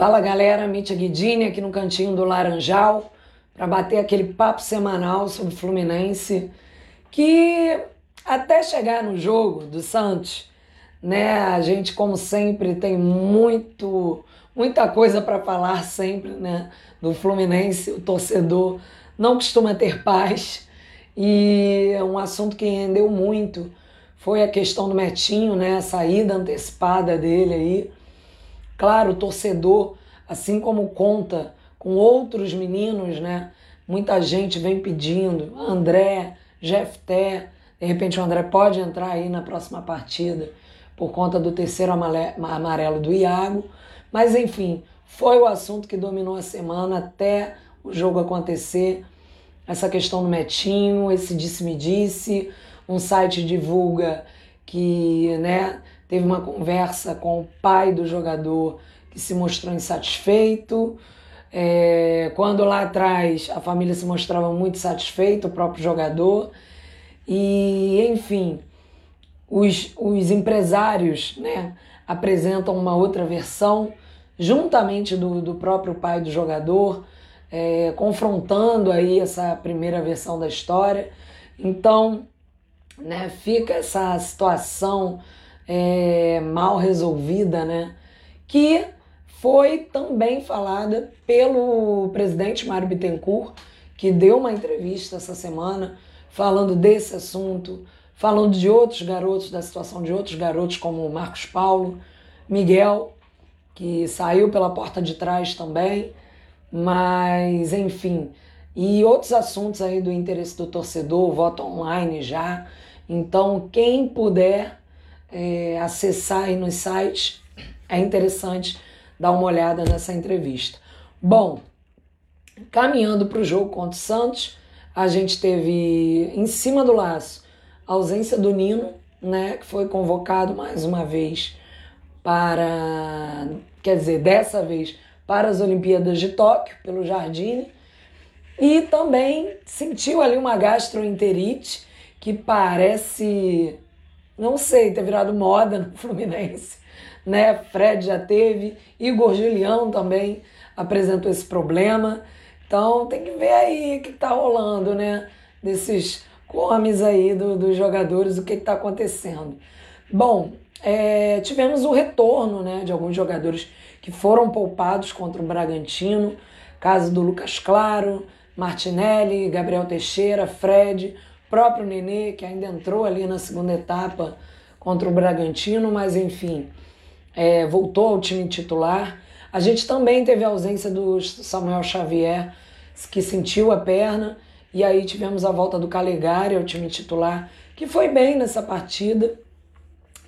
Fala galera, Mítia Guidini aqui no cantinho do Laranjal para bater aquele papo semanal sobre o Fluminense que até chegar no jogo do Santos, né, a gente como sempre tem muito muita coisa para falar sempre, né, do Fluminense, o torcedor não costuma ter paz e é um assunto que rendeu muito. Foi a questão do Metinho, né, a saída antecipada dele aí Claro, o torcedor, assim como conta com outros meninos, né? Muita gente vem pedindo, André, Jefté, de repente o André pode entrar aí na próxima partida por conta do terceiro amarelo do Iago. Mas enfim, foi o assunto que dominou a semana até o jogo acontecer. Essa questão do Metinho, esse disse-me-disse, um site divulga que né, teve uma conversa com o pai do jogador que se mostrou insatisfeito. É, quando lá atrás a família se mostrava muito satisfeita, o próprio jogador. E, enfim, os, os empresários né, apresentam uma outra versão, juntamente do, do próprio pai do jogador, é, confrontando aí essa primeira versão da história. Então, né, fica essa situação é, mal resolvida, né? Que foi também falada pelo presidente Mário Bittencourt, que deu uma entrevista essa semana falando desse assunto, falando de outros garotos, da situação de outros garotos, como Marcos Paulo, Miguel, que saiu pela porta de trás também, mas enfim, e outros assuntos aí do interesse do torcedor, voto online já. Então, quem puder é, acessar aí nos sites, é interessante dar uma olhada nessa entrevista. Bom, caminhando para o jogo contra o Santos, a gente teve em cima do laço a ausência do Nino, né, que foi convocado mais uma vez para, quer dizer, dessa vez para as Olimpíadas de Tóquio pelo Jardine e também sentiu ali uma gastroenterite que parece não sei, ter virado moda no Fluminense, né? Fred já teve, Igor Julião também apresentou esse problema. Então tem que ver aí o que está rolando, né? Desses comes aí do, dos jogadores, o que está acontecendo. Bom, é, tivemos o retorno né, de alguns jogadores que foram poupados contra o Bragantino, caso do Lucas Claro, Martinelli, Gabriel Teixeira, Fred, próprio Nenê, que ainda entrou ali na segunda etapa contra o Bragantino, mas enfim, é, voltou ao time titular. A gente também teve a ausência do Samuel Xavier, que sentiu a perna, e aí tivemos a volta do Calegari ao time titular, que foi bem nessa partida.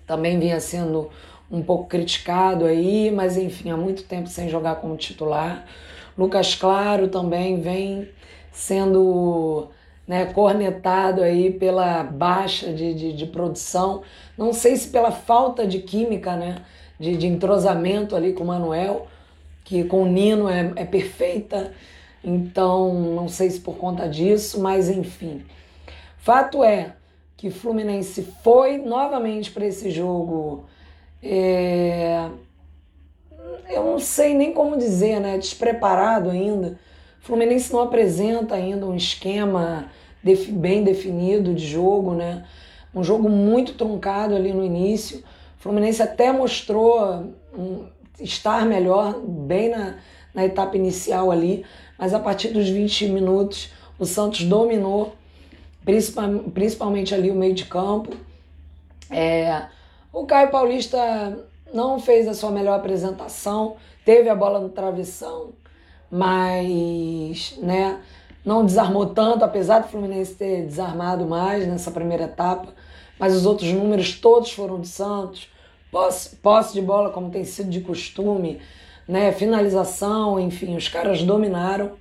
Também vinha sendo um pouco criticado aí, mas enfim, há muito tempo sem jogar como titular. Lucas Claro também vem sendo né, cornetado aí pela baixa de, de, de, produção, não sei se pela falta de química, né, de, de entrosamento ali com o Manuel, que com o Nino é, é perfeita, então não sei se por conta disso, mas enfim. Fato é que Fluminense foi novamente para esse jogo. É... Eu não sei nem como dizer, né? Despreparado ainda Fluminense não apresenta ainda um esquema bem definido de jogo, né? Um jogo muito truncado ali no início. Fluminense até mostrou um, estar melhor bem na, na etapa inicial ali, mas a partir dos 20 minutos o Santos dominou, principalmente ali o meio de campo. É, o Caio Paulista não fez a sua melhor apresentação, teve a bola no travessão, mas né, não desarmou tanto, apesar do Fluminense ter desarmado mais nessa primeira etapa, mas os outros números todos foram do Santos, posse, posse de bola como tem sido de costume, né, finalização, enfim, os caras dominaram.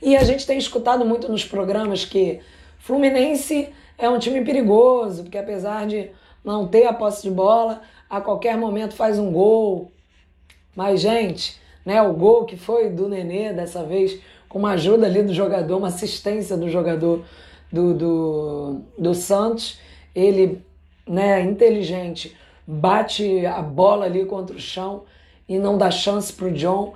E a gente tem escutado muito nos programas que Fluminense é um time perigoso, porque apesar de não ter a posse de bola, a qualquer momento faz um gol. Mas, gente, né? O gol que foi do Nenê dessa vez, com uma ajuda ali do jogador, uma assistência do jogador do, do, do Santos. Ele, né, inteligente, bate a bola ali contra o chão e não dá chance para o John.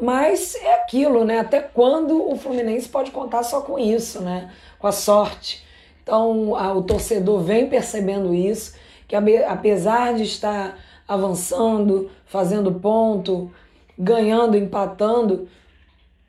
Mas é aquilo, né? Até quando o Fluminense pode contar só com isso, né? Com a sorte. Então a, o torcedor vem percebendo isso, que apesar de estar avançando, fazendo ponto, ganhando, empatando,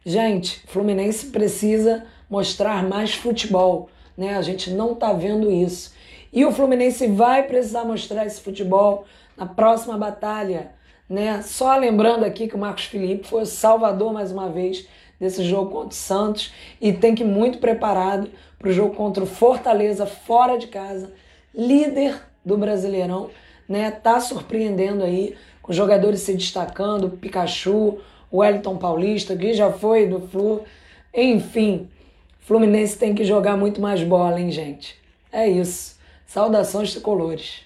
gente, Fluminense precisa mostrar mais futebol, né? A gente não tá vendo isso. E o Fluminense vai precisar mostrar esse futebol na próxima batalha, né? Só lembrando aqui que o Marcos Felipe foi o salvador mais uma vez desse jogo contra o Santos e tem que ir muito preparado para o jogo contra o Fortaleza fora de casa, líder do Brasileirão, né? Tá surpreendendo aí com jogadores se destacando, Pikachu, Wellington Paulista, que já foi do Flu, enfim, Fluminense tem que jogar muito mais bola, hein, gente? É isso. Saudações tricolores.